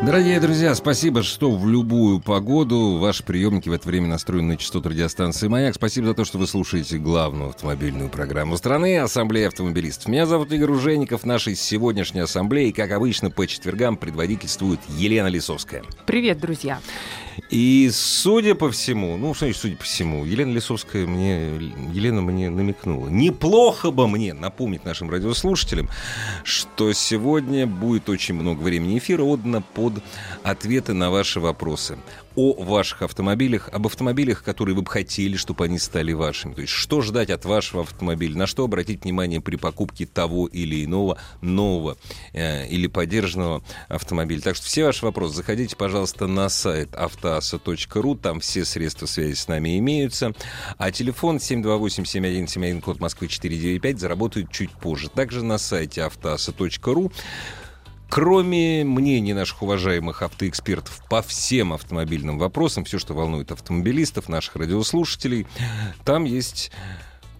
Дорогие друзья, спасибо, что в любую погоду ваши приемники в это время настроены на частоту радиостанции «Маяк». Спасибо за то, что вы слушаете главную автомобильную программу страны «Ассамблея автомобилистов». Меня зовут Игорь Ужеников. Нашей сегодняшней ассамблеи, как обычно, по четвергам предводительствует Елена Лисовская. Привет, друзья. И судя по всему, ну, что значит судя по всему, Елена Лисовская мне, Елена мне намекнула. Неплохо бы мне напомнить нашим радиослушателям, что сегодня будет очень много времени эфира отдано под ответы на ваши вопросы о ваших автомобилях, об автомобилях, которые вы бы хотели, чтобы они стали вашими. То есть что ждать от вашего автомобиля, на что обратить внимание при покупке того или иного нового э, или поддержанного автомобиля. Так что все ваши вопросы заходите, пожалуйста, на сайт автоаса.ру, там все средства связи с нами имеются. А телефон 728-7171, код Москвы 495, заработает чуть позже. Также на сайте автоаса.ру Кроме мнений наших уважаемых автоэкспертов по всем автомобильным вопросам, все, что волнует автомобилистов, наших радиослушателей, там есть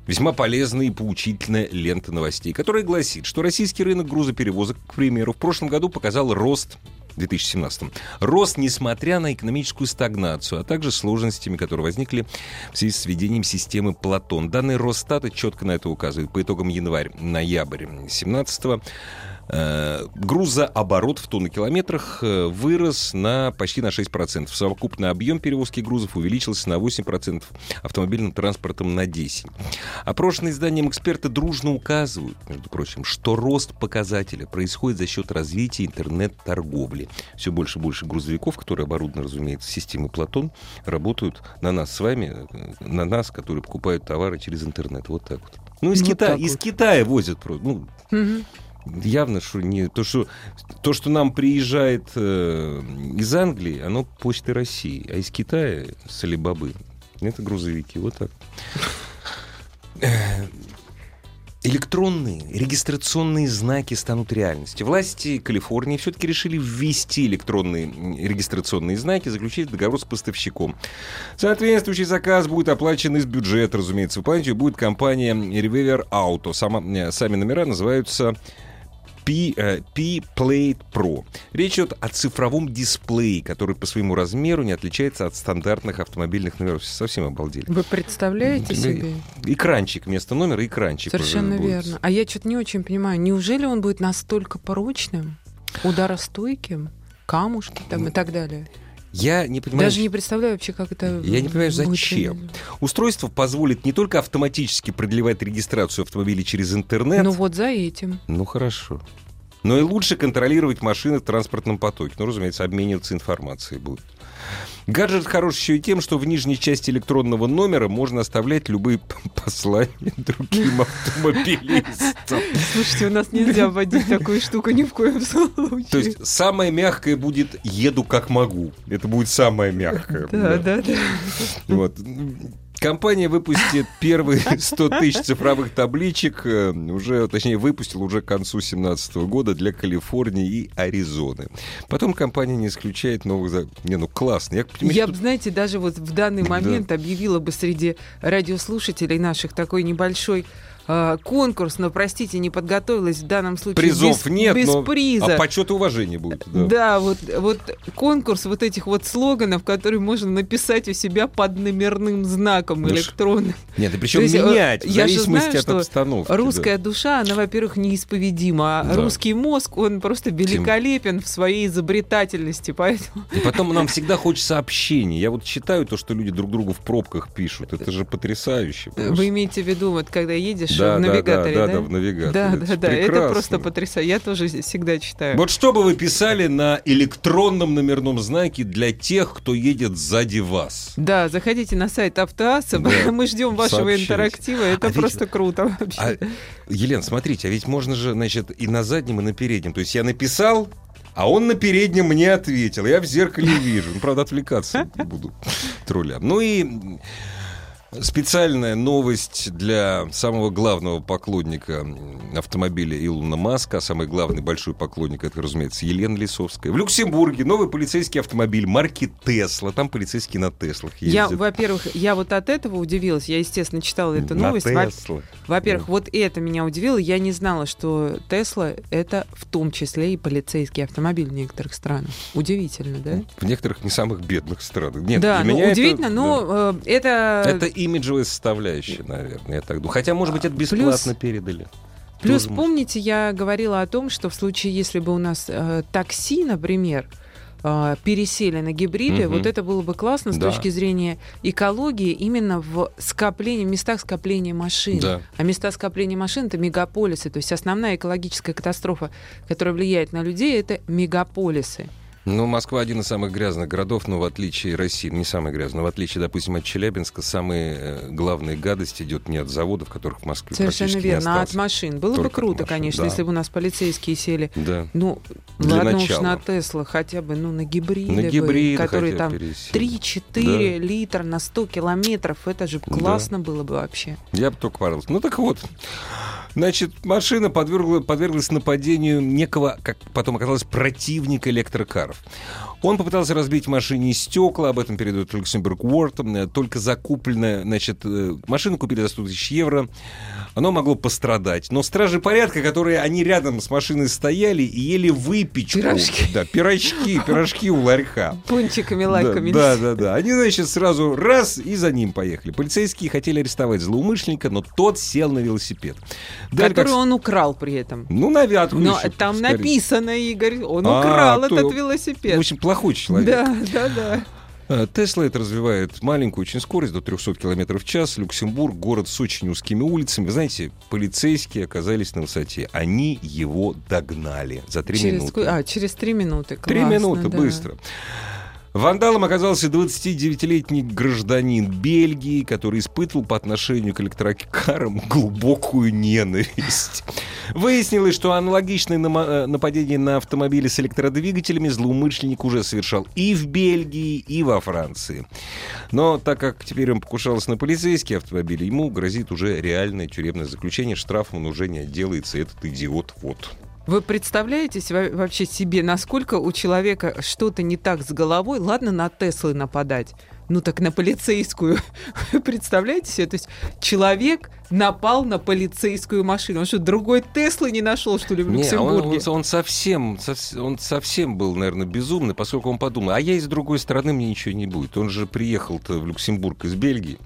весьма полезная и поучительная лента новостей, которая гласит, что российский рынок грузоперевозок, к примеру, в прошлом году показал рост 2017. Рост, несмотря на экономическую стагнацию, а также сложностями, которые возникли в связи с введением системы Платон. Данные Росстата четко на это указывают. По итогам январь-ноябрь 2017 Э, грузооборот в тоннокилометрах э, вырос на почти на 6%. Совокупный объем перевозки грузов увеличился на 8%, автомобильным транспортом на 10%. Опрошенные изданием эксперты дружно указывают, между прочим, что рост показателя происходит за счет развития интернет-торговли. Все больше и больше грузовиков, которые оборудованы, разумеется, системой Платон, работают на нас с вами, э, на нас, которые покупают товары через интернет. Вот так вот. Ну, из, Китая, так из вот. Китая возят. Ну, Мгм. Явно, что не то, что то, что нам приезжает э, из Англии, оно почты России, а из Китая с Алибабы это грузовики. Вот так. Э, Электронные регистрационные знаки станут реальностью. Власти Калифорнии все-таки решили ввести электронные регистрационные знаки, заключить договор с поставщиком. Соответствующий заказ будет оплачен из бюджета, разумеется. Выполнять будет компания Reviver Auto. Сама, э, сами номера называются P, э, P-Plate Pro. Речь идет о цифровом дисплее, который по своему размеру не отличается от стандартных автомобильных номеров. Совсем обалдели. Вы представляете себе? Экранчик вместо номера, экранчик. Совершенно верно. А я что-то не очень понимаю, неужели он будет настолько прочным, ударостойким, камушки там и так далее? Я не понимаю, Даже не представляю вообще, как это Я не понимаю, будет зачем. реализовано. Устройство позволит не только автоматически продлевать регистрацию автомобилей через интернет. Ну вот за этим. Ну хорошо. Но и лучше контролировать машины в транспортном потоке. Ну, разумеется, обмениваться информацией будут. Гаджет хорош еще и тем, что в нижней части электронного номера можно оставлять любые послания другим автомобилистам. Слушайте, у нас нельзя вводить такую штуку ни в коем случае. То есть самое мягкое будет «еду как могу». Это будет самое мягкое. Да, да, да. Вот. Компания выпустит первые 100 тысяч цифровых табличек, э, уже, точнее, выпустила уже к концу 2017 года для Калифорнии и Аризоны. Потом компания не исключает новых... за- Не, ну классно. Я, понимаете, Я тут- бы, знаете, даже вот в данный Да. момент объявила бы среди радиослушателей наших такой небольшой а, конкурс, но, простите, не подготовилась в данном случае. Призов без, нет, без но... приза. А почет и уважение будет. Да. Да, вот, вот конкурс вот этих вот слоганов, которые можно написать у себя под номерным знаком Ну, электронным. Нет, и причем есть, э, менять в я же знаю, от что обстановки. Русская душа, она, во-первых, неисповедима, а Да. русский мозг, он просто великолепен в своей изобретательности, поэтому... да. И потом нам всегда хочется общения. Я вот читаю то, что люди друг другу в пробках пишут. Это же потрясающе. просто. Вы имеете в виду, вот когда едешь Да, в да, навигаторе, да, да? да, в навигаторе. Да, Это да, да, это просто потрясающе. Я тоже всегда читаю. Вот что бы вы писали на электронном номерном знаке для тех, кто едет сзади вас? Да, заходите на сайт Автоаса, Да. мы ждем вашего Сообщайте. интерактива, это А ведь- просто круто вообще. А, Елена, смотрите, а ведь можно же, значит, и на заднем, и на переднем. То есть я написал, А он на переднем мне ответил. Я в зеркале вижу. Ну, правда, отвлекаться буду от руля. Ну и Специальная новость для самого главного поклонника автомобиля Илона Маска. Самый главный большой поклонник, это, разумеется, Елена Лисовская. В Люксембурге новый полицейский автомобиль марки Тесла. Там полицейские на Теслах ездят. Я, во-первых, я вот от этого удивилась. Я, естественно, читала эту новость. На Тесла. Во-первых, да. вот это меня удивило. Я не знала, что Тесла — это в том числе и полицейский автомобиль в некоторых странах. Удивительно, да? В некоторых не самых бедных странах. Нет, да, для ну, меня удивительно, это, но да. э, это... Это имиджевая составляющая, наверное, я так думаю. Хотя, может быть, это бесплатно Плюс... передали. Плюс, Тоже помните, я говорила о том, что в случае, если бы у нас э, такси, например, э, пересели на гибриды, Мгм. вот это было бы классно с Да. точки зрения экологии именно в скоплении, в местах скопления машин. Да. А места скопления машин это мегаполисы. То есть основная экологическая катастрофа, которая влияет на людей, это мегаполисы. Ну, Москва один из самых грязных городов, но в отличие России, не самый грязный, но в отличие, допустим, от Челябинска, самые э, главные гадости идет не от заводов, которых в Москве Совершенно практически верно. не А от машин. Было бы Только от круто, машин, конечно, да. если бы у нас полицейские сели. Да. Ну, Для ладно уж начала. на Тесла, хотя бы, ну, на гибриды, На бы, гибриды которые хотя там бы пересели. 3-4 литра на 100 километров. Это же классно было бы вообще. Я бы только порадовался. Ну так вот, значит, машина подвергла, подверглась нападению некого, как потом оказалось, противника электрокаров. Он попытался разбить машине стекла, об этом передает Люксембург Уорд. Э, Только закупленная, значит, э, машину купили за 100 тысяч евро. Оно могло пострадать. Но стражи порядка, которые они рядом с машиной стояли и ели выпечку. Пирожки. Да, пирожки, пирожки у ларька. Пончиками, лайками. Да, да, да. Они, значит, сразу раз и за ним поехали. Полицейские хотели арестовать злоумышленника, но тот сел на велосипед. Далее, Который как- он украл при этом. Ну, на вятку Но еще, там скорее. написано, Игорь, он А, украл то- этот В велосипед. общем, плохой человек. Да, да, да. А, Тесла это развивает маленькую очень скорость, до 300 км в час. Люксембург, город с очень узкими улицами. Вы знаете, полицейские оказались на высоте. Они его догнали за три через, минуты. а, через три минуты. Три минуты, да. быстро. Вандалом оказался 29-летний гражданин Бельгии, который испытывал по отношению к электрокарам глубокую ненависть. Выяснилось, что аналогичное э, нападение на автомобили с электродвигателями злоумышленник уже совершал и в Бельгии, и во Франции. Но так как теперь он покушался на полицейские автомобили, ему грозит уже реальное тюремное заключение. Штрафом он уже не отделается. Этот идиот вот. Вы представляете вообще себе, насколько у человека что-то не так с головой? Ладно, на Теслы нападать. Ну так на полицейскую. Представляете себе? То есть человек напал на полицейскую машину. Он что, другой Теслы не нашел, что ли, в Не, а он, Люксембурге? он- он совсем, совс- он совсем был, наверное, безумный, поскольку он подумал, а я и с другой стороны мне ничего не будет. Он же приехал-то в Люксембург из Бельгии,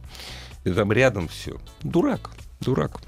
и там рядом все. Дурак, дурак.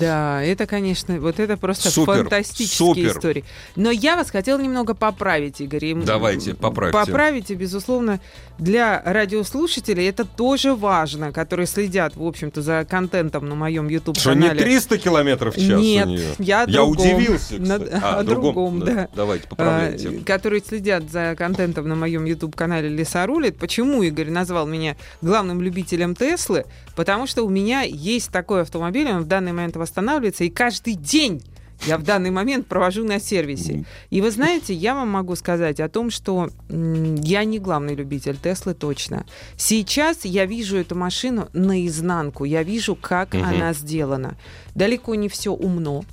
Да, это, конечно, вот это просто Супер, фантастические супер. истории. Но я вас хотела немного поправить, Игорь. Давайте, поправьте. Поправите, безусловно, для радиослушателей это тоже важно, которые следят, в общем-то, за контентом на моем Что, не YouTube-канале. 300 километров в час Нет, у нее? я Я другом. удивился, На- кстати. о другом, да. Давайте, а, поправляйте. которые следят за контентом на моем YouTube-канале Леса рулит. Почему Игорь назвал меня главным любителем Теслы? Потому что у меня есть такой автомобиль, он в данный момент восстанавливается, и каждый день я в данный момент провожу на сервисе. И вы знаете, я вам могу сказать о том, что я не главный любитель Теслы точно. Сейчас я вижу эту машину наизнанку. Я вижу, как Мгм. она сделана. Далеко не все умно.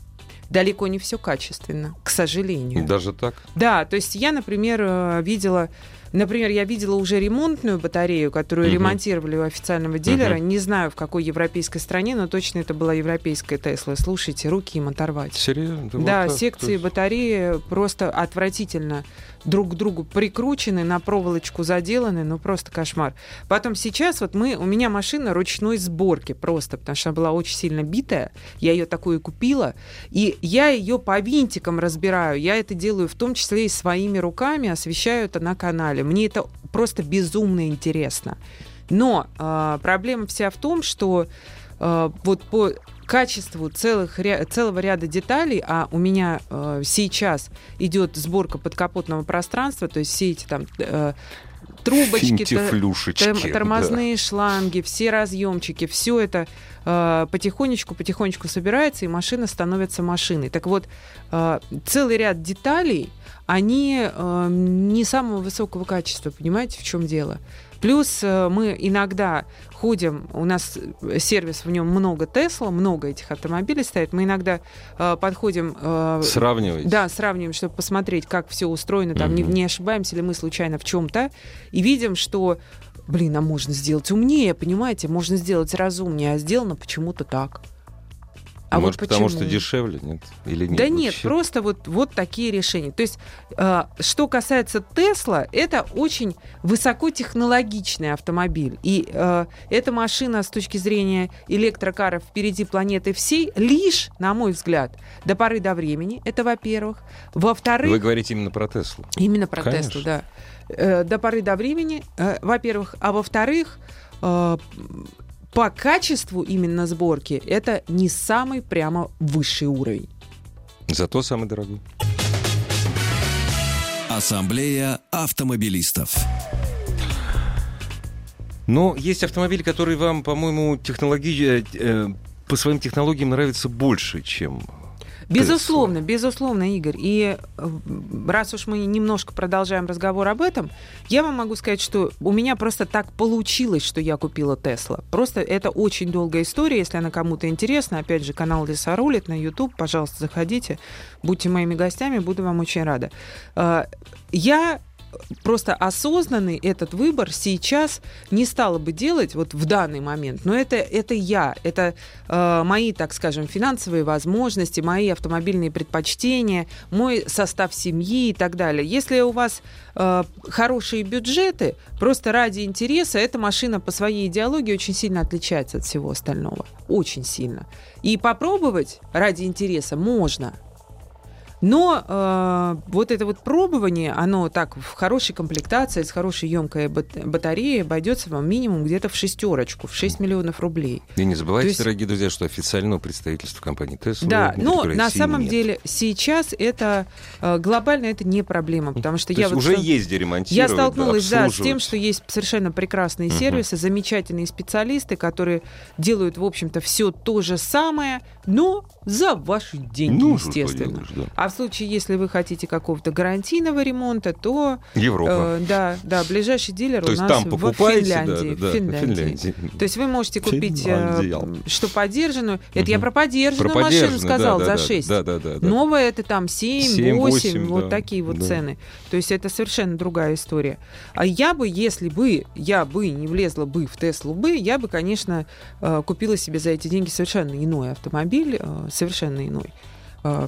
Далеко не все качественно, к сожалению. Даже так? Да, то есть я, например, э, видела, например, я видела уже ремонтную батарею, которую Мгм. ремонтировали у официального дилера. Мгм. Не знаю, в какой европейской стране, но точно это была европейская Тесла. Слушайте, руки им оторвать. Серьезно? Да, Вот так? секции есть- батареи просто отвратительно друг к другу прикручены, на проволочку заделаны, ну просто кошмар. Потом сейчас вот мы, у меня машина ручной сборки просто, потому что она была очень сильно битая, я ее такую купила, и я ее по винтикам разбираю, я это делаю в том числе и своими руками, освещаю это на канале. Мне это просто безумно интересно. Но э, проблема вся в том, что э, вот по качеству целых, ря- целого ряда деталей, а у меня э, сейчас идет сборка подкапотного пространства, то есть все эти там э, трубочки, та- Финтифлюшечки, Тор- да. тормозные шланги, все разъемчики, все это э, потихонечку, потихонечку собирается, и машина становится машиной. Так вот, э, целый ряд деталей, они э, не самого высокого качества, понимаете, в чем дело? Плюс э, мы иногда ходим, у нас сервис, в нем много Тесла, много этих автомобилей стоит, мы иногда э, подходим... Э, Сравниваете? Да, сравниваем, чтобы посмотреть, как все устроено, там, Мгм. не, не ошибаемся ли мы случайно в чем-то, и видим, что, блин, а можно сделать умнее, понимаете, можно сделать разумнее, а сделано почему-то так. А Может, вот потому что дешевле, нет? Или нет? Да нет, вообще? просто вот, вот такие решения. То есть, э, что касается Тесла, это очень высокотехнологичный автомобиль. И э, эта машина с точки зрения электрокаров впереди планеты всей лишь, на мой взгляд, до поры до времени. Это во-первых. Во-вторых... Вы говорите именно про Теслу. Именно про Конечно. Теслу, да. Э, До поры до времени, э, во-первых. А во-вторых, э, по качеству именно сборки это не самый прямо высший уровень. Зато самый дорогой. Ассамблея автомобилистов. Но есть автомобили, которые вам, по-моему, технологии, э, э, по своим технологиям нравятся больше, чем Безусловно, безусловно, Игорь. И э, раз уж мы немножко продолжаем разговор об этом, я вам могу сказать, что у меня просто так получилось, что я купила Тесла. Просто это очень долгая история. Если она кому-то интересна, опять же, канал Лиса рулит на YouTube, пожалуйста, заходите, будьте моими гостями, буду вам очень рада. Э, Я просто осознанный этот выбор сейчас не стала бы делать вот в данный момент. Но это, это я, это э, мои, так скажем, финансовые возможности, мои автомобильные предпочтения, мой состав семьи и так далее. Если у вас э, хорошие бюджеты, просто ради интереса, эта машина по своей идеологии очень сильно отличается от всего остального. Очень сильно. И попробовать ради интереса можно. Но э, вот это вот пробование, оно так в хорошей комплектации, с хорошей емкой бат- батареей обойдется вам минимум где-то в шестерочку, в 6 миллионов рублей. И не забывайте, То есть- дорогие друзья, что официального представительства компании Tesla Да, но на России самом нет. деле сейчас это э, глобально это не проблема, потому что То я вот уже стал- есть ремонтировать, Я столкнулась, да, с тем, что есть совершенно прекрасные Мгм. сервисы, замечательные специалисты, которые делают, в общем-то, все то же самое, но за ваши деньги, Ну, естественно. поделаешь, да. А в случае, если вы хотите какого-то гарантийного ремонта, то Европа. э, да, да, ближайший дилер То у нас там в Финляндии. да, да, в Финляндии. Финляндии. То есть вы можете купить, э, что подержанную. Это я Мгм. про подержанную Про машину подержанную, сказал да, за да, 6. Да, да, да. да. Новая это там 7, 7, 8, 8, вот да, такие вот да. цены. То есть это совершенно другая история. А я бы, если бы я бы не влезла бы в Теслу бы, я бы, конечно, э, купила себе за эти деньги совершенно иной автомобиль, э, совершенно иной. Э,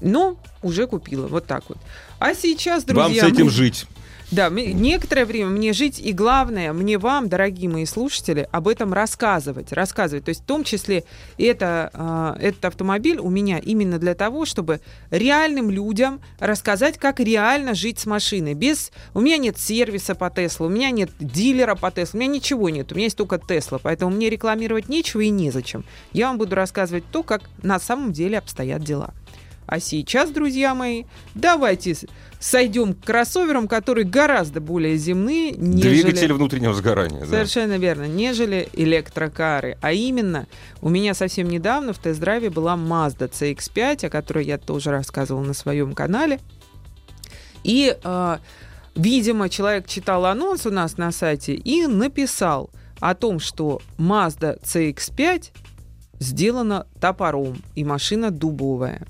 Но уже купила, вот так вот. А сейчас, Вам друзья, с этим мы- жить. Да, некоторое время мне жить, и главное, мне вам, дорогие мои слушатели, об этом рассказывать. Рассказывать. То есть в том числе это, а, этот автомобиль у меня именно для того, чтобы реальным людям рассказать, как реально жить с машиной. Без... У меня нет сервиса по Теслу, у меня нет дилера по Теслу, у меня ничего нет. У меня есть только Тесла, поэтому мне рекламировать нечего и незачем. Я вам буду рассказывать то, как на самом деле обстоят дела. А сейчас, друзья мои, давайте сойдем к кроссоверам, которые гораздо более земные, нежели... Двигатель внутреннего сгорания. да. Совершенно верно, нежели электрокары. А именно, у меня совсем недавно в тест-драйве была Mazda CX-5, о которой я тоже рассказывала на своем канале. И, э, видимо, человек читал анонс у нас на сайте и написал о том, что Mazda CX-5 сделана топором, и машина дубовая.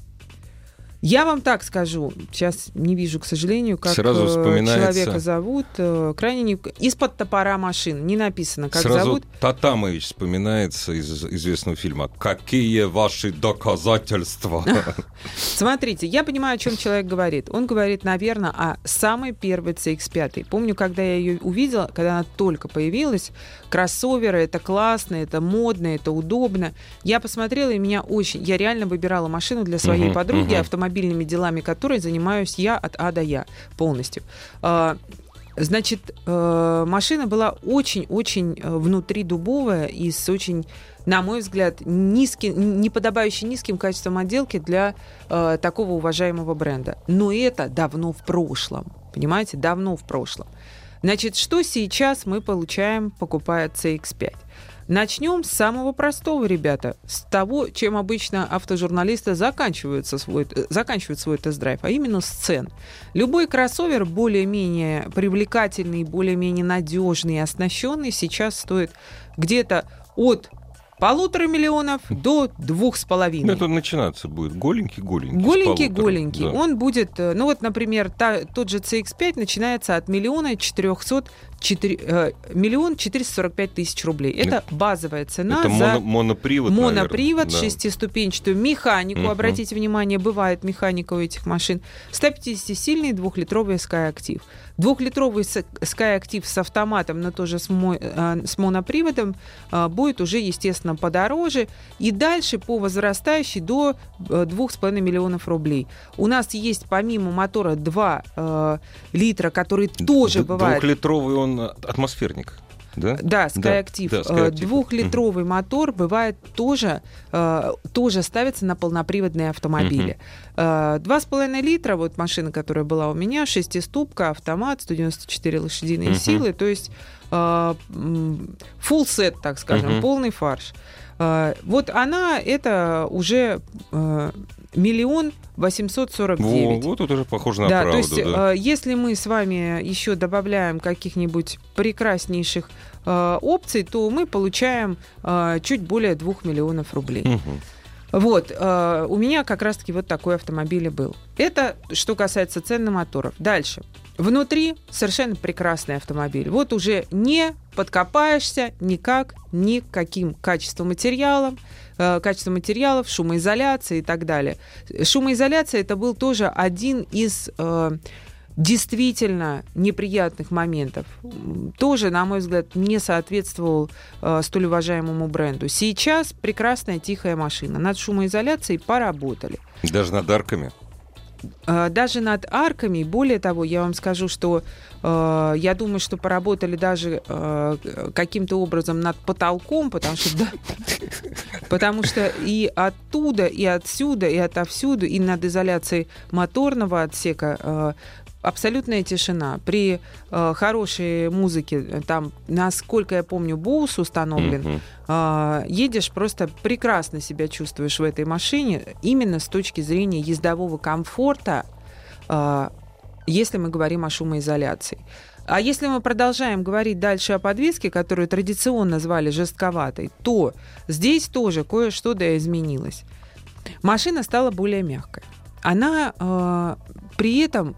Я вам так скажу, сейчас не вижу, к сожалению, как Сразу э, вспоминается- человека зовут. э, Крайне не... Из-под топора машин. Не написано, как Сразу зовут. Татамович вспоминается из известного фильма «Какие ваши доказательства?» Смотрите, я понимаю, о чем человек говорит. Он говорит, наверное, о самой первой CX-5. Помню, когда я ее увидела, когда она только появилась, кроссоверы, это классно, это модно, это удобно. Я посмотрела, и меня очень... Я реально выбирала машину для своей подруги, мгм. Автомобильными делами которой занимаюсь я от А до Я полностью. А, Значит, э, машина была очень-очень э, внутри дубовая и с очень, на мой взгляд, низким, не подобающей низким качеством отделки для э, такого уважаемого бренда. Но это давно в прошлом. Понимаете, давно в прошлом. Значит, что сейчас мы получаем, покупая CX-5? Начнем с самого простого, ребята, с того, чем обычно автожурналисты заканчиваются свой, э, заканчивают свой тест-драйв, а именно с цен. Любой кроссовер более-менее привлекательный, более-менее надежный и оснащенный сейчас стоит где-то от полутора миллионов до двух с половиной. Это начинаться будет голенький-голенький. Голенький-голенький. Да. Он будет, э, ну вот, например, та, тот же CX-5 начинается от миллиона четырехсот 4, э, миллион четыреста сорок пять тысяч рублей. Это базовая цена это за моно, монопривод, монопривод наверное, шестиступенчатую механику. Угу. Обратите внимание, бывает механика у этих машин. 150-сильный двухлитровый Sky Active. Двухлитровый Sky Active с автоматом, но тоже с, мо, э, с моноприводом э, будет уже, естественно, подороже. И дальше по возрастающей до э, двух с половиной миллионов рублей. У нас есть помимо мотора 2 э, литра, который тоже Д- бывает... Двухлитровый он атмосферник. Да, да Skyactiv. Да, да, Двухлитровый мотор бывает тоже, э, тоже ставится на полноприводные автомобили. Э, два с половиной литра, вот машина, которая была у меня, шестиступка, автомат, 194 лошадиные силы, то есть э, full set, так скажем, полный фарш. Вот она, это уже миллион восемьсот сорок девять. Вот это уже похоже на да, правду. То есть, да. Э, если мы с вами еще добавляем каких-нибудь прекраснейших э, опций, то мы получаем э, чуть более двух миллионов рублей. Угу. Вот, э, у меня как раз-таки вот такой автомобиль и был. Это что касается цен на моторов. Дальше. Внутри совершенно прекрасный автомобиль. Вот уже не подкопаешься никак, никаким качеством материалов, э, качество материалов, шумоизоляция и так далее. Шумоизоляция это был тоже один из э, действительно неприятных моментов. Тоже, на мой взгляд, не соответствовал э, столь уважаемому бренду. Сейчас прекрасная тихая машина. Над шумоизоляцией поработали. Даже над арками? Э, даже над арками, более того, я вам скажу, что э, я думаю, что поработали даже э, каким-то образом над потолком, потому что, да, потому что и оттуда, и отсюда, и отовсюду, и над изоляцией моторного отсека э, абсолютная тишина. При э, хорошей музыке, э, там, насколько я помню, боус установлен, mm-hmm. э, едешь просто прекрасно себя чувствуешь в этой машине, именно с точки зрения ездового комфорта, э, если мы говорим о шумоизоляции. А если мы продолжаем говорить дальше о подвеске, которую традиционно звали жестковатой, то здесь тоже кое-что да изменилось. Машина стала более мягкой. Она э, при этом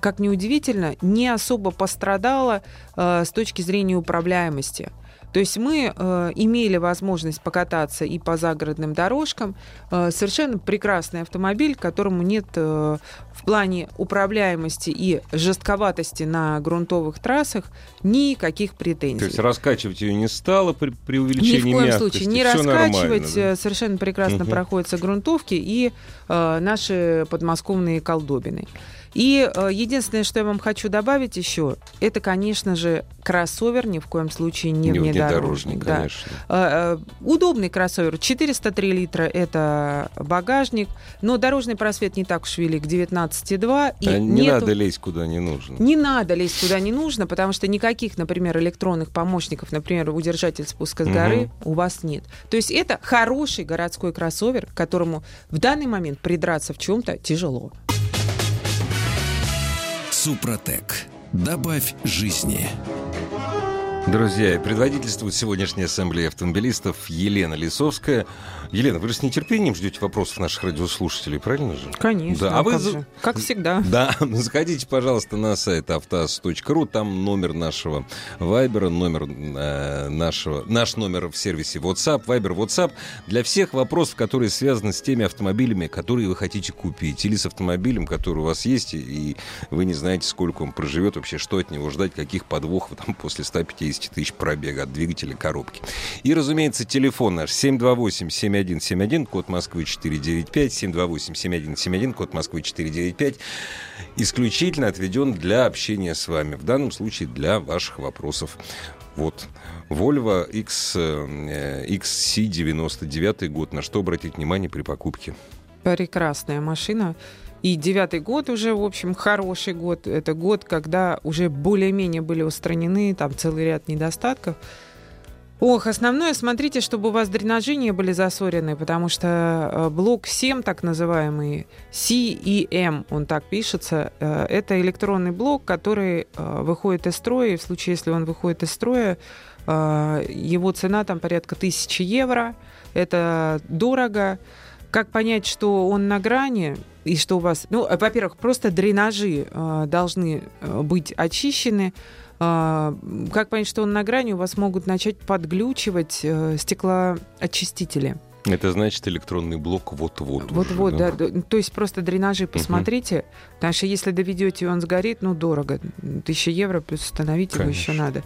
как ни удивительно, не особо пострадала э, с точки зрения управляемости. То есть мы э, имели возможность покататься и по загородным дорожкам. Э, совершенно прекрасный автомобиль, которому нет э, в плане управляемости и жестковатости на грунтовых трассах никаких претензий. То есть раскачивать ее не стало при, при увеличении Ни в коем мягкости. случае не раскачивать. Да? Э, совершенно прекрасно угу. проходятся грунтовки и э, наши подмосковные колдобины. И э, единственное, что я вам хочу добавить еще, это, конечно же, кроссовер ни в коем случае не, не внедорожник. Да. конечно. Э, э, удобный кроссовер. 403 литра – это багажник, но дорожный просвет не так уж велик, 19,2. И а не нету... надо лезть куда не нужно. Не надо лезть куда не нужно, потому что никаких, например, электронных помощников, например, удержатель спуска с горы угу. у вас нет. То есть это хороший городской кроссовер, к которому в данный момент придраться в чем-то тяжело. Супротек. Добавь жизни. Друзья, предводительствует сегодняшней ассамблеи автомобилистов Елена Лисовская. Елена, вы же с нетерпением ждете вопросов наших радиослушателей, правильно же? Конечно. Да. А, вы... как, же? как всегда. Да, заходите, пожалуйста, на сайт автаз.ру, там номер нашего Вайбера, номер э, нашего, наш номер в сервисе WhatsApp, Вайбер, WhatsApp, для всех вопросов, которые связаны с теми автомобилями, которые вы хотите купить, или с автомобилем, который у вас есть, и вы не знаете, сколько он проживет, вообще, что от него ждать, каких подвохов там после 150 тысяч пробега от двигателя коробки. И, разумеется, телефон наш 728 7171, код Москвы 495, 728 7171, код Москвы 495, исключительно отведен для общения с вами. В данном случае для ваших вопросов. Вот. Volvo X, XC99 год. На что обратить внимание при покупке? Прекрасная машина. И девятый год уже, в общем, хороший год. Это год, когда уже более-менее были устранены там целый ряд недостатков. Ох, основное, смотрите, чтобы у вас дренажи не были засорены, потому что э, блок 7, так называемый, CEM, он так пишется, э, это электронный блок, который э, выходит из строя, и в случае, если он выходит из строя, его цена там порядка 1000 евро, это дорого. Как понять, что он на грани, и что у вас... Ну, во-первых, просто дренажи должны быть очищены, а, как понять, что он на грани? У вас могут начать подглючивать э, стеклоочистители. Это значит электронный блок вот-вот. Вот-вот, да. да. То есть просто дренажи посмотрите, угу. потому что если доведете, и он сгорит, ну, дорого. Тысяча евро плюс установить Конечно. его еще надо.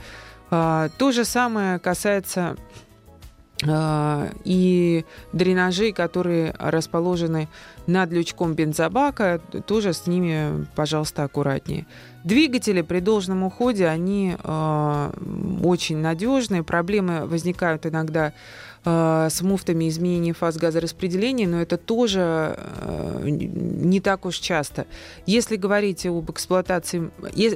А, то же самое касается а, и дренажей, которые расположены над лючком бензобака, тоже с ними, пожалуйста, аккуратнее. Двигатели при должном уходе, они э, очень надежные. Проблемы возникают иногда с муфтами изменения фаз газораспределения, но это тоже э, не так уж часто. Если говорить об эксплуатации,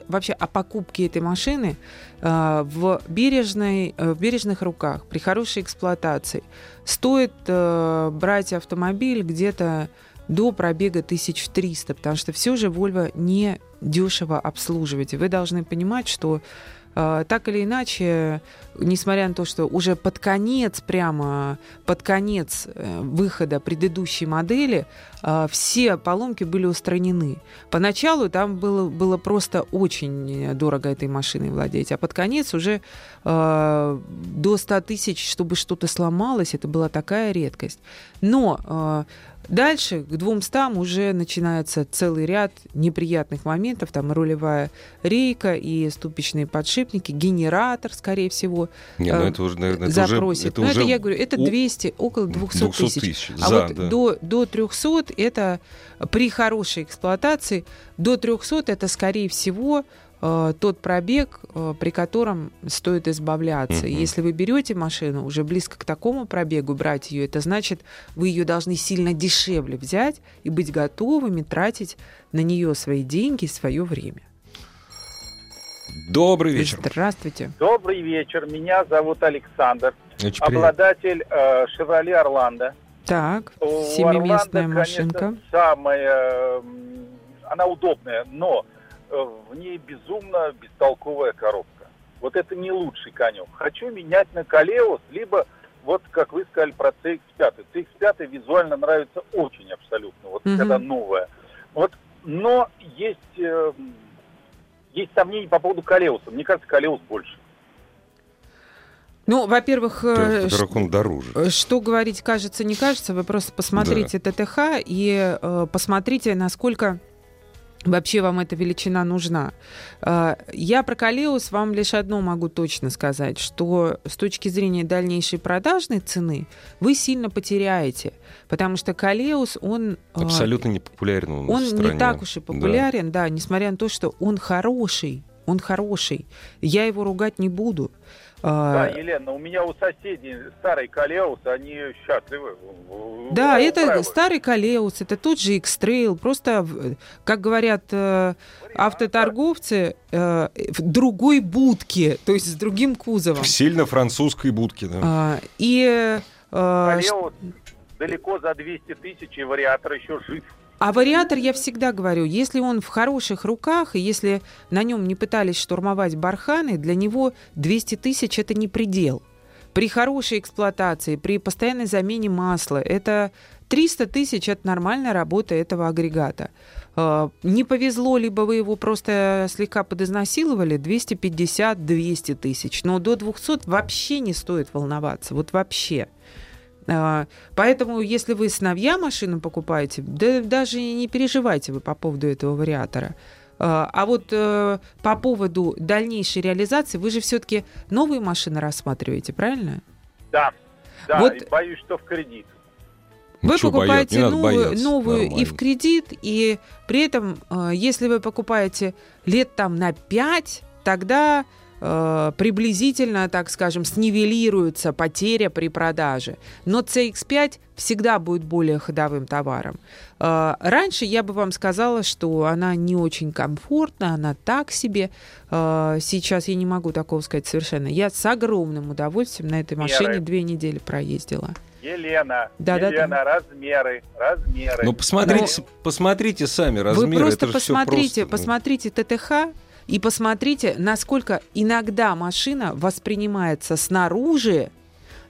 вообще о покупке этой машины э, в, бережной, э, в бережных руках, при хорошей эксплуатации, стоит э, брать автомобиль где-то до пробега 1300, потому что все же Volvo не дешево обслуживать. Вы должны понимать, что э, так или иначе, несмотря на то, что уже под конец, прямо под конец э, выхода предыдущей модели, э, все поломки были устранены. Поначалу там было, было просто очень дорого этой машиной владеть, а под конец уже э, до 100 тысяч, чтобы что-то сломалось, это была такая редкость. Но э, Дальше к 200 уже начинается целый ряд неприятных моментов. Там рулевая рейка и ступичные подшипники, генератор, скорее всего, Не, ну это уже, наверное, это запросит. Это, Но уже это я говорю, это 200, около 200, 200 тысяч. тысяч. А За, вот да. до, до 300 это при хорошей эксплуатации, до 300 это, скорее всего, Э, тот пробег, э, при котором стоит избавляться. Mm-hmm. Если вы берете машину уже близко к такому пробегу, брать ее, это значит, вы ее должны сильно дешевле взять и быть готовыми тратить на нее свои деньги, свое время. Добрый вечер. Здравствуйте. Добрый вечер. Меня зовут Александр. Очень обладатель э, Chevrolet Орландо. Так, семиместная машинка. Самая, она удобная, но Э, в ней безумно бестолковая коробка. Вот это не лучший конек. Хочу менять на Калеус, либо вот, как вы сказали про CX-5. CX-5 визуально нравится очень абсолютно, вот mm-hmm. когда новая. Вот, но есть, э, есть сомнения по поводу Калеуса. Мне кажется, Калеус больше. Ну, во-первых, э, он дороже. Э, что говорить кажется, не кажется, вы просто посмотрите да. ТТХ и э, посмотрите, насколько вообще вам эта величина нужна. А, я про Калеус вам лишь одно могу точно сказать, что с точки зрения дальнейшей продажной цены вы сильно потеряете, потому что Калеус, он... А, Абсолютно не популярен он Он не так уж и популярен, да. да, несмотря на то, что он хороший, он хороший. Я его ругать не буду. Да, а, Елена, у меня у соседей старый Калеус, они счастливы. Да, это старый Калеус, это тот же X-Trail, просто, как говорят э, автоторговцы, э, в другой будке, то есть с другим кузовом. В сильно французской будке, да. А, и... Э, Калеус далеко за 200 тысяч, и вариатор еще жив. А вариатор, я всегда говорю, если он в хороших руках, и если на нем не пытались штурмовать барханы, для него 200 тысяч – это не предел. При хорошей эксплуатации, при постоянной замене масла, это 300 тысяч – это нормальная работа этого агрегата. А, не повезло, либо вы его просто слегка подизнасиловали, 250-200 тысяч. Но до 200 вообще не стоит волноваться, вот вообще. А, поэтому, если вы сыновья машину покупаете, да даже не переживайте вы по поводу этого вариатора. А, а вот э, по поводу дальнейшей реализации, вы же все-таки новые машины рассматриваете, правильно? Да, да, вот... и боюсь, что в кредит. Вы Ничего покупаете бояться, новую, новую и в кредит, и при этом, э, если вы покупаете лет там на 5, тогда э, приблизительно, так скажем, снивелируется потеря при продаже. Но CX5 всегда будет более ходовым товаром. Э, раньше я бы вам сказала, что она не очень комфортна, она так себе. Э, сейчас я не могу такого сказать совершенно. Я с огромным удовольствием на этой машине Меры. две недели проездила. Елена, Да, да, Елена, размеры, размеры. Ну, посмотрите, посмотрите сами размеры. Вы просто это посмотрите, просто, ну. посмотрите ТТХ и посмотрите, насколько иногда машина воспринимается снаружи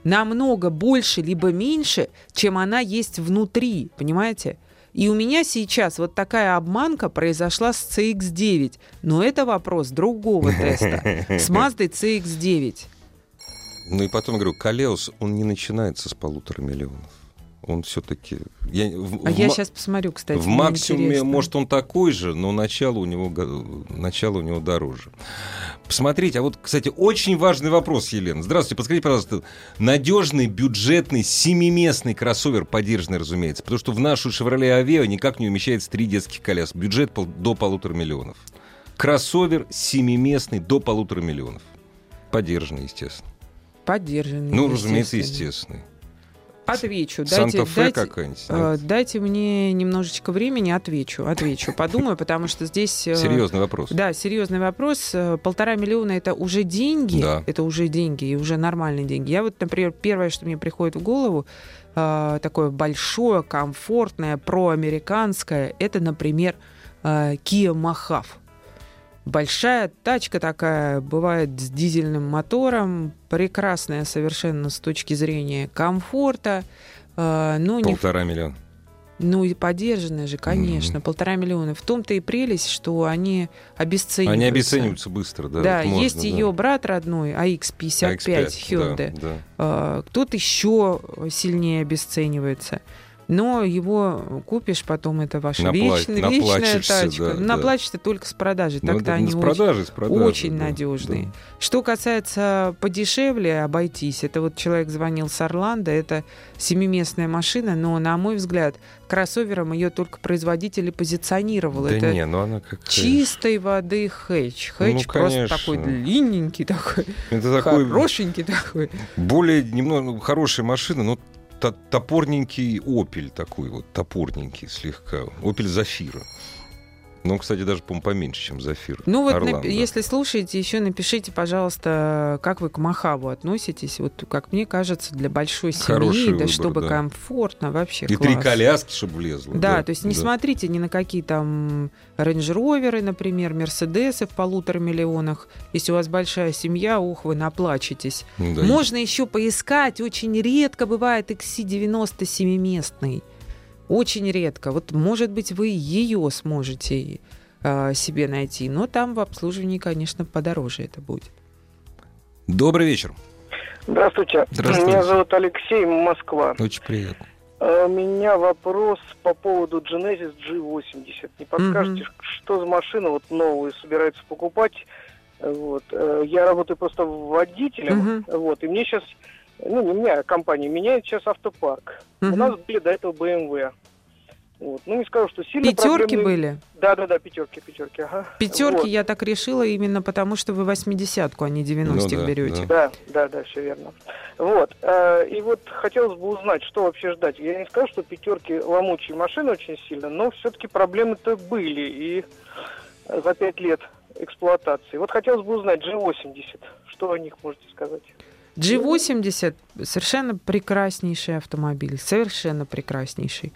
намного больше либо меньше, чем она есть внутри, понимаете? И у меня сейчас вот такая обманка произошла с CX-9. Но это вопрос другого теста. С Mazda CX-9. Ну и потом говорю, Калеус, он не начинается с полутора миллионов. Он все-таки... Я, в, А в я ма- сейчас посмотрю, кстати. в максимуме, интересно. может, он такой же, но начало у него, го- начало у него дороже. Посмотрите, а вот, кстати, очень важный вопрос, Елена. Здравствуйте, подскажите, пожалуйста, надежный, бюджетный, семиместный кроссовер, поддержанный, разумеется, потому что в нашу Chevrolet Aveo никак не умещается три детских коляс. Бюджет пол- до полутора миллионов. Кроссовер семиместный до полутора миллионов. Поддержанный, естественно. Поддержанный. Ну, разумеется, естественно. естественный. Отвечу. Дайте, дайте, какая-нибудь. э, дайте мне немножечко времени, отвечу. Отвечу. Подумаю, потому что здесь... э, Серьезный вопрос. Да, серьезный вопрос. Э, Полтора миллиона это уже деньги. Да. Это уже деньги, и уже нормальные деньги. Я вот, например, первое, что мне приходит в голову, э, такое большое, комфортное, проамериканское, это, например, Kia Mojave. Большая тачка такая, бывает с дизельным мотором, прекрасная совершенно с точки зрения комфорта, э, но не Полтора миллиона. ну и поддержанные же, конечно, Мгм. полтора миллиона. В том-то и прелесть, что они обесцениваются. Они обесцениваются быстро, да. Да, можно, есть да. ее брат родной, AX55 AX5, Hyundai. да, да. А, Кто-то еще сильнее обесценивается. Но его купишь потом, это ваша Напла- вечная, вечная тачка. да, да. Наплачешься только с продажи. Ну, Так-то они с очень- продажи, с продажи, очень да, надежные. да. Что касается подешевле обойтись, это вот человек звонил с Орландо, это семиместная машина, но, на мой взгляд, кроссовером ее только производитель и позиционировал. Да это не, ну она как... чистой воды хэтч. Хэтч Ну, просто конечно. такой длинненький такой, Это такой хорошенький такой. более немного ну, хорошая машина, но топорненький Opel такой вот, топорненький слегка. Opel Zafira. Ну, кстати, даже, по-моему, поменьше, чем Zafira. Ну вот, Орлан, нап- да. если слушаете, еще напишите, пожалуйста, как вы к Махаву относитесь. Вот, как мне кажется, для большой семьи, Хороший да выбор, чтобы да. комфортно, вообще И класс. три коляски, чтобы влезло. Да, то есть не да. смотрите ни на какие там рейндж-роверы, например, мерседесы в полутора миллионах. Если у вас большая семья, ух, вы наплачетесь. Да, Можно еще поискать, очень редко бывает XC90 семиместный. Очень редко. Вот, может быть, вы ее сможете э, себе найти, но там в обслуживании, конечно, подороже это будет. Добрый вечер. Здравствуйте. Здравствуйте. Меня зовут Алексей, Москва. Очень приятно. Э, У меня вопрос по поводу Genesis G80. Не подскажете, Мгм. что за машина вот новую собираются покупать? Вот. э, Я работаю просто водителем, Мгм. вот, и мне сейчас, ну не меня, а компания меняет сейчас автопарк. У Мгм. нас были до этого BMW. Вот. Ну, не скажу, что сильно Пятерки проблемные- были? Да-да-да, пятерки, пятерки, ага. Пятерки Вот. я так решила именно потому, что вы 80-ку, а не 90-х Ну да, берете. да. Да, да, да, все верно. Вот. э, И вот хотелось бы узнать, что вообще ждать. Я не скажу, что пятерки ломучие машины очень сильно, но все-таки проблемы-то были и за пять лет эксплуатации. Вот хотелось бы узнать G80, что о них можете сказать? G80 совершенно прекраснейший автомобиль, совершенно прекраснейший.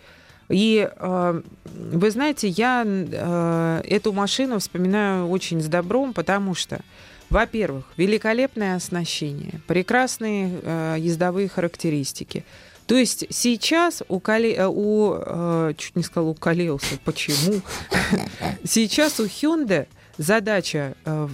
И э, вы знаете, я э, эту машину вспоминаю очень с добром, потому что, во-первых, великолепное оснащение, прекрасные э, ездовые характеристики. То есть сейчас у, Кали... э, у чуть не сказала у Калеуса, почему? Сейчас у Hyundai задача, э,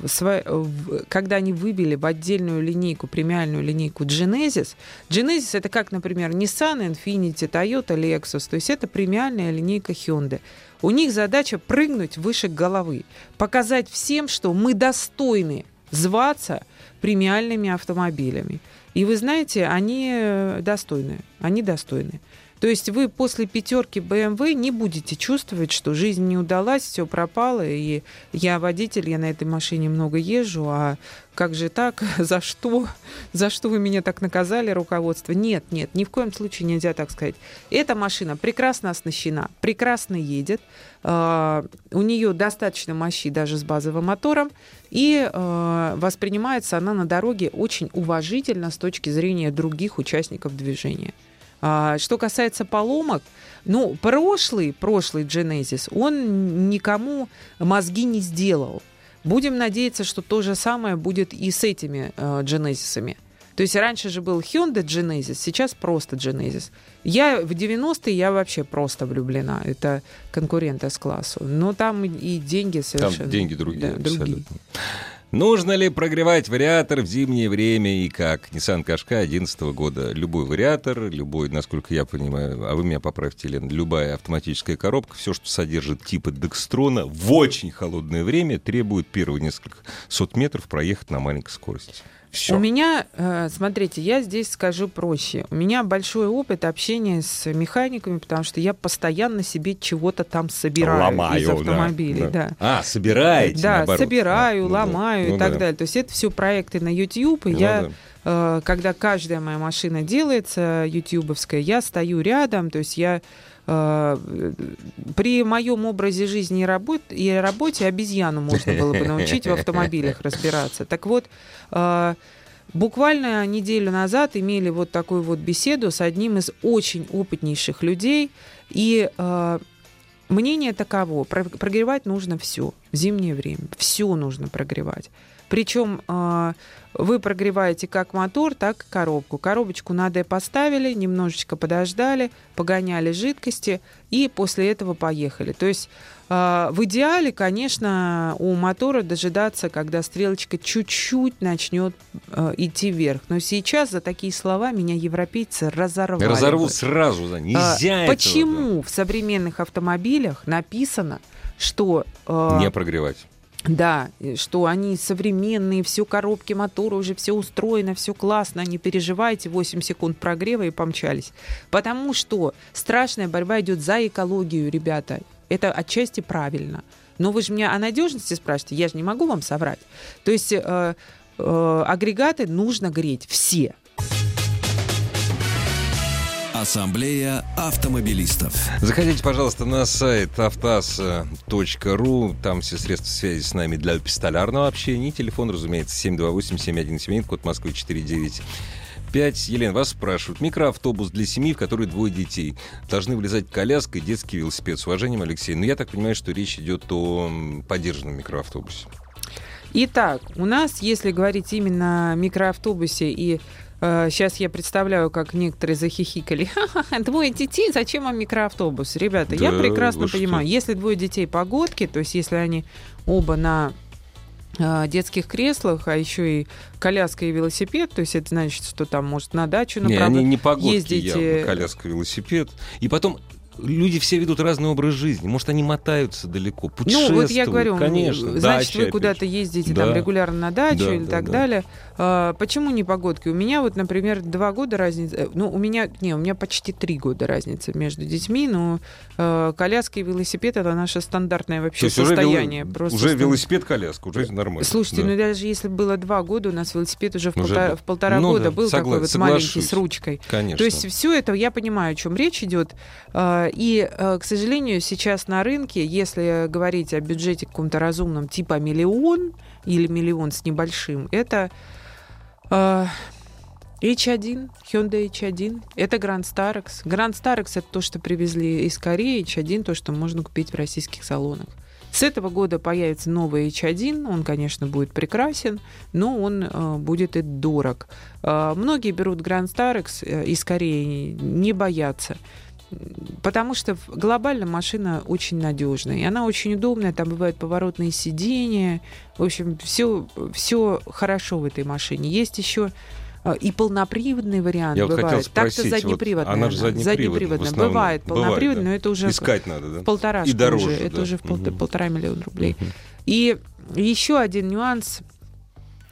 когда они выбили в отдельную линейку, премиальную линейку Genesis, Genesis это как, например, Nissan, Infiniti, Toyota, Lexus, то есть это премиальная линейка Hyundai. У них задача прыгнуть выше головы, показать всем, что мы достойны зваться премиальными автомобилями. И вы знаете, они э, достойны, они достойны. То есть вы после пятерки BMW не будете чувствовать, что жизнь не удалась, все пропало, и я водитель, я на этой машине много езжу, а как же так, за что, за что вы меня так наказали, руководство? Нет, нет, ни в коем случае нельзя так сказать. Эта машина прекрасно оснащена, прекрасно едет, э, у нее достаточно мощи даже с базовым мотором, и э, воспринимается она на дороге очень уважительно с точки зрения других участников движения. А, что касается поломок, ну, прошлый, прошлый Genesis, он никому мозги не сделал. Будем надеяться, что то же самое будет и с этими э, Genesis'ами. То есть раньше же был Hyundai Genesis, сейчас просто Genesis. Я в 90-е я вообще просто влюблена. Это конкуренты с классу. Но там и деньги совершенно... Там деньги другие. Да, другие. Нужно ли прогревать вариатор в зимнее время и как? Nissan Qashqai 2011 года. Любой вариатор, любой, насколько я понимаю, а вы меня поправьте, Лен, любая автоматическая коробка, все, что содержит типа Декстрона, в очень холодное время требует первые несколько сот метров проехать на маленькой скорости. Все. У меня, э, смотрите, я здесь скажу проще. У меня большой опыт общения с механиками, потому что я постоянно себе чего-то там собираю Ломаю, из автомобилей. да, Да. А, собираете, Да, наоборот. собираю, Ну да, ломаю ну и так да. далее. То есть это все проекты на YouTube, и Ну я да. Э, когда каждая моя машина делается ютубовская, я стою рядом, то есть я э, при моем образе жизни и, работ, и работе обезьяну можно было бы научить в автомобилях разбираться. Так вот, э, буквально неделю назад имели вот такую вот беседу с одним из очень опытнейших людей, и мнение таково, про- прогревать нужно все в зимнее время, все нужно прогревать. Причем э, вы прогреваете как мотор, так и коробку. Коробочку надо поставили, немножечко подождали, погоняли жидкости и после этого поехали. То есть э, в идеале, конечно, у мотора дожидаться, когда стрелочка чуть-чуть начнет э, идти вверх. Но сейчас за такие слова меня европейцы разорвали. Разорву бы. сразу, да. А, Нельзя этого, Почему в современных автомобилях написано, что да, Не прогревать. Да, что они современные, все коробки мотора, уже все устроено, все классно, не переживайте, 8 секунд прогрева и помчались. Потому что страшная борьба идет за экологию, ребята. Это отчасти правильно. Но вы же меня о надежности спрашиваете, я же не могу вам соврать. То есть э, э, агрегаты нужно греть все. Ассамблея автомобилистов. Заходите, пожалуйста, на сайт автаз.ру. Там все средства связи с нами для пистолярного общения. И телефон, разумеется, 728-7171, код Москвы 495. Елена, вас спрашивают. Микроавтобус для семьи, в которой двое детей. Должны влезать коляска и детский велосипед. С уважением, Алексей. Но я так понимаю, что речь идет о поддержанном микроавтобусе. Итак, у нас, если говорить именно о микроавтобусе и Сейчас я представляю, как некоторые захихикали. Ха-ха-ха, двое детей, зачем вам микроавтобус? Ребята, я Да прекрасно вы что? понимаю, если двое детей погодки, то есть если они оба на э, детских креслах, а еще и коляска и велосипед, то есть это значит, что там может на дачу Не, направо- они не погодки ездите- явно, коляска, велосипед. И потом люди все ведут разный образ жизни. Может, они мотаются далеко, Ну, путешествуют. вот я говорю, конечно. значит, дача, вы куда-то ездите Да. там регулярно на дачу Да, или да, так да. далее. А, почему не погодки? У меня вот, например, два года разница. э, Ну, у меня, не, у меня почти три года разница между детьми, но э, коляска и велосипед это наше стандартное То вообще уже, состояние. вело- Просто уже что- велосипед-коляска, уже нормально. Слушайте, Да. ну даже если было два года, у нас велосипед уже в, Уже полтора, в полтора Ну года да, был согла- такой вот маленький соглашусь. с ручкой. Конечно. То есть все это, я понимаю, о чем речь идет. А, И, э, к сожалению, сейчас на рынке, если говорить о бюджете каком-то разумном, типа миллион или миллион с небольшим, это а, H1, Hyundai H1, это Grand Starex. Grand Starex это то, что привезли из Кореи, H1 то, что можно купить в российских салонах. С этого года появится новый H1, он, конечно, будет прекрасен, но он э, будет и дорог. Э, многие берут Grand Starex э, из Кореи, не боятся. Потому что глобально машина очень надежная. И она очень удобная. Там бывают поворотные сиденья. В общем, все, все хорошо в этой машине. Есть еще э, и полноприводный вариант Я вот хотел бывает. Так-то спросить, вот заднеприводная. она же заднеприводная. Бывает Бывает, полноприводная, да. но это уже Искать надо, да? в полторашку И дороже, уже. Это да. уже в пол- Мгм. полтора миллиона рублей. Мгм. И еще один нюанс.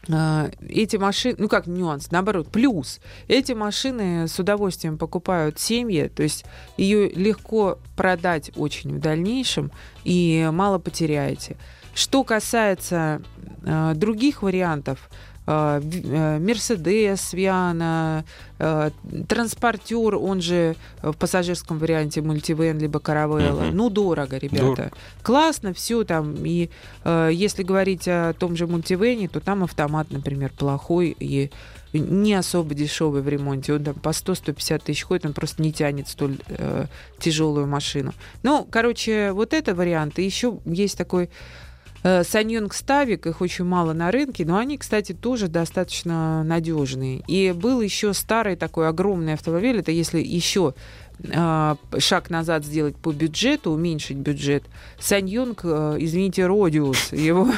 А, эти машины, ну как нюанс, наоборот, плюс. Эти машины с удовольствием покупают семьи, то есть ее легко продать очень в дальнейшем и мало потеряете. Что касается э, других вариантов, Мерседес, Виана, э, транспортер, он же в пассажирском варианте мультивен либо каравелла. Угу. Ну, дорого, ребята. Дор... Классно, все там. И э, если говорить о том же мультивене, то там автомат, например, плохой и не особо дешевый в ремонте. Он там по 100-150 тысяч ходит, он просто не тянет столь э, тяжелую машину. Ну, короче, вот это вариант. И еще есть такой Э, Саньонг Ставик, их очень мало на рынке, но они, кстати, тоже достаточно надежные. И был еще старый такой огромный автомобиль, это если еще э, шаг назад сделать по бюджету, уменьшить бюджет. Саньонг, э, извините, Родиус, его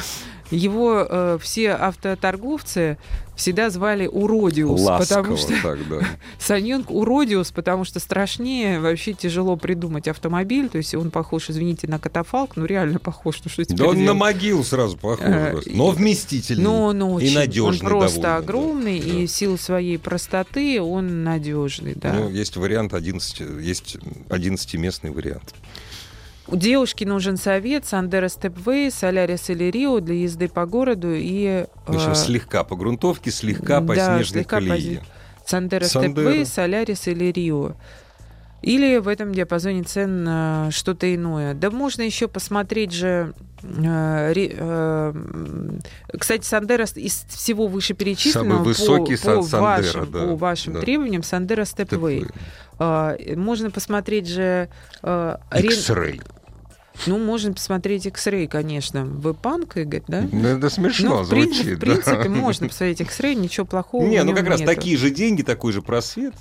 его э, все автоторговцы всегда звали Уродиус. Ласково потому что так, да. Саньонг Уродиус, потому что страшнее вообще тяжело придумать автомобиль. То есть он похож, извините, на катафалк, ну реально похож. Ну, что да он на могилу сразу похож. Э, но вместительный. Но он очень, и надежный. Он просто довольно, огромный, да. и в силу своей простоты он надежный. Да. Ну, есть вариант 11, есть 11-местный вариант. У девушки нужен совет Sandero Stepway, Solaris или Rio для езды по городу и... Общем, э, слегка по грунтовке, слегка по да, снежной слегка колее. По... Sandero Stepway, Solaris или Rio. Или в этом диапазоне цен э, что-то иное. Да можно еще посмотреть же... Э, э, кстати, Sandero из всего вышеперечисленного Самый высокий по, по Sandero, вашим, да, по вашим да. требованиям Sandero Stepway. Можно посмотреть же... X-Ray. Ну, можно посмотреть X-Ray, конечно. Вы панк, Игорь, да? Ну, это смешно ну, звучит. В принципе, да. можно посмотреть X-Ray, ничего плохого Не, ну как нету. раз такие же деньги, такой же просвет.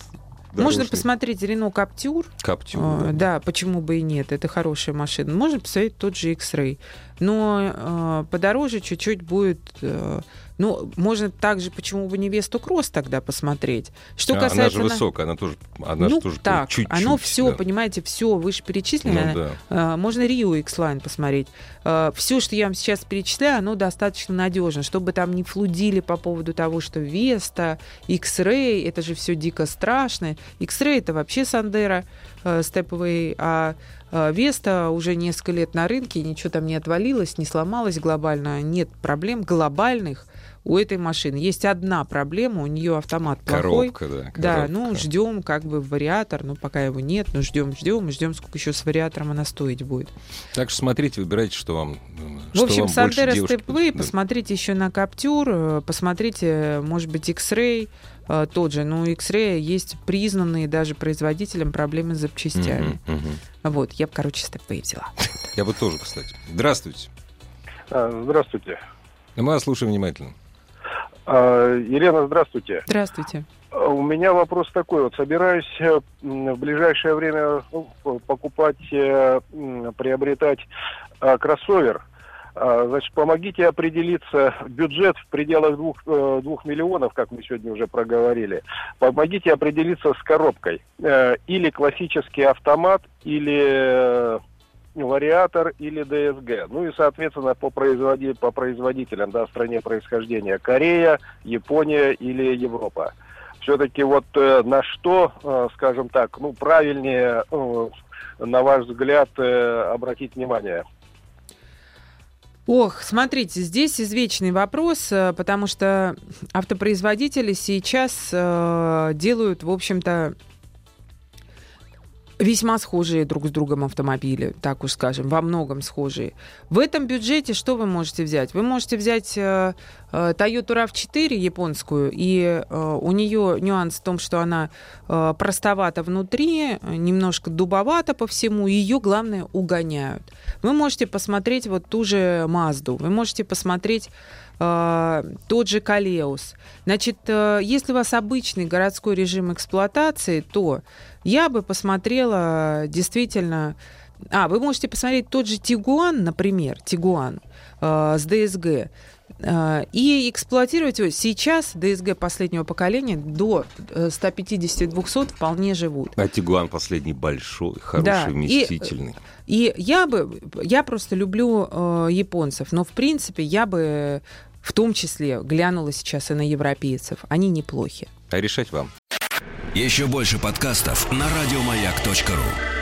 Можно посмотреть Рено Каптюр. Каптюр. Да. да, почему бы и нет, это хорошая машина. Можно посмотреть тот же X-Ray. Но э, подороже чуть-чуть будет э, ну, можно также, почему бы не Весту Кросс тогда посмотреть. Что а, касается... Она же высокая, она тоже, она ну, же тоже так, чуть-чуть. Оно все, да. понимаете, все вышеперечисленное. Ну, да. а, можно Rio X-Line посмотреть. А, все, что я вам сейчас перечисляю, оно достаточно надежно, чтобы там не флудили по поводу того, что Веста, X-Ray, это же все дико страшно. X-Ray это вообще Сандера э, степовый, а Веста уже несколько лет на рынке, ничего там не отвалилось, не сломалось глобально, нет проблем глобальных у этой машины. Есть одна проблема, у нее автомат плохой. Коробка, да. Коробка. Да, ну ждем как бы вариатор, но пока его нет, но ждем, ждем, ждем, сколько еще с вариатором она стоить будет. Так что смотрите, выбирайте, что вам. В общем, Сандера Степвей, да. посмотрите еще на Каптюр, э, посмотрите, может быть, X-Ray э, тот же. Но у X-Ray есть признанные даже производителем проблемы с запчастями. Uh-huh, uh-huh. Вот, я бы, короче, Степвей взяла. Я бы тоже, кстати. Здравствуйте. Здравствуйте. Мы вас слушаем внимательно. А, Елена, здравствуйте. Здравствуйте. А, у меня вопрос такой. Вот собираюсь э, в ближайшее время ну, покупать, э, приобретать а, кроссовер. Значит, помогите определиться бюджет в пределах двух, э, двух миллионов, как мы сегодня уже проговорили. Помогите определиться с коробкой. Или классический автомат, или вариатор или ДСГ. Ну и, соответственно, по, производи... по производителям, да, стране происхождения. Корея, Япония или Европа. Все-таки вот э, на что, э, скажем так, ну, правильнее, э, на ваш взгляд, э, обратить внимание? Ох, смотрите, здесь извечный вопрос, э, потому что автопроизводители сейчас э, делают, в общем-то, весьма схожие друг с другом автомобили, так уж скажем, во многом схожие. В этом бюджете что вы можете взять? Вы можете взять э, э, Toyota RAV4 японскую, и э, у нее нюанс в том, что она э, простовата внутри, немножко дубовата по всему, ее, главное, угоняют. Вы можете посмотреть вот ту же Мазду, вы можете посмотреть тот же Калеус. Значит, э, если у вас обычный городской режим эксплуатации, то я бы посмотрела действительно... А, вы можете посмотреть тот же Тигуан, например, Тигуан э, с ДСГ. Э, и эксплуатировать его. Сейчас ДСГ последнего поколения до 150-200 э, вполне живут. А Тигуан последний большой, хороший, да, вместительный. И, и я бы, я просто люблю э, японцев, но в принципе я бы в том числе глянула сейчас и на европейцев, они неплохи. А решать вам. Еще больше подкастов на радиомаяк.ру.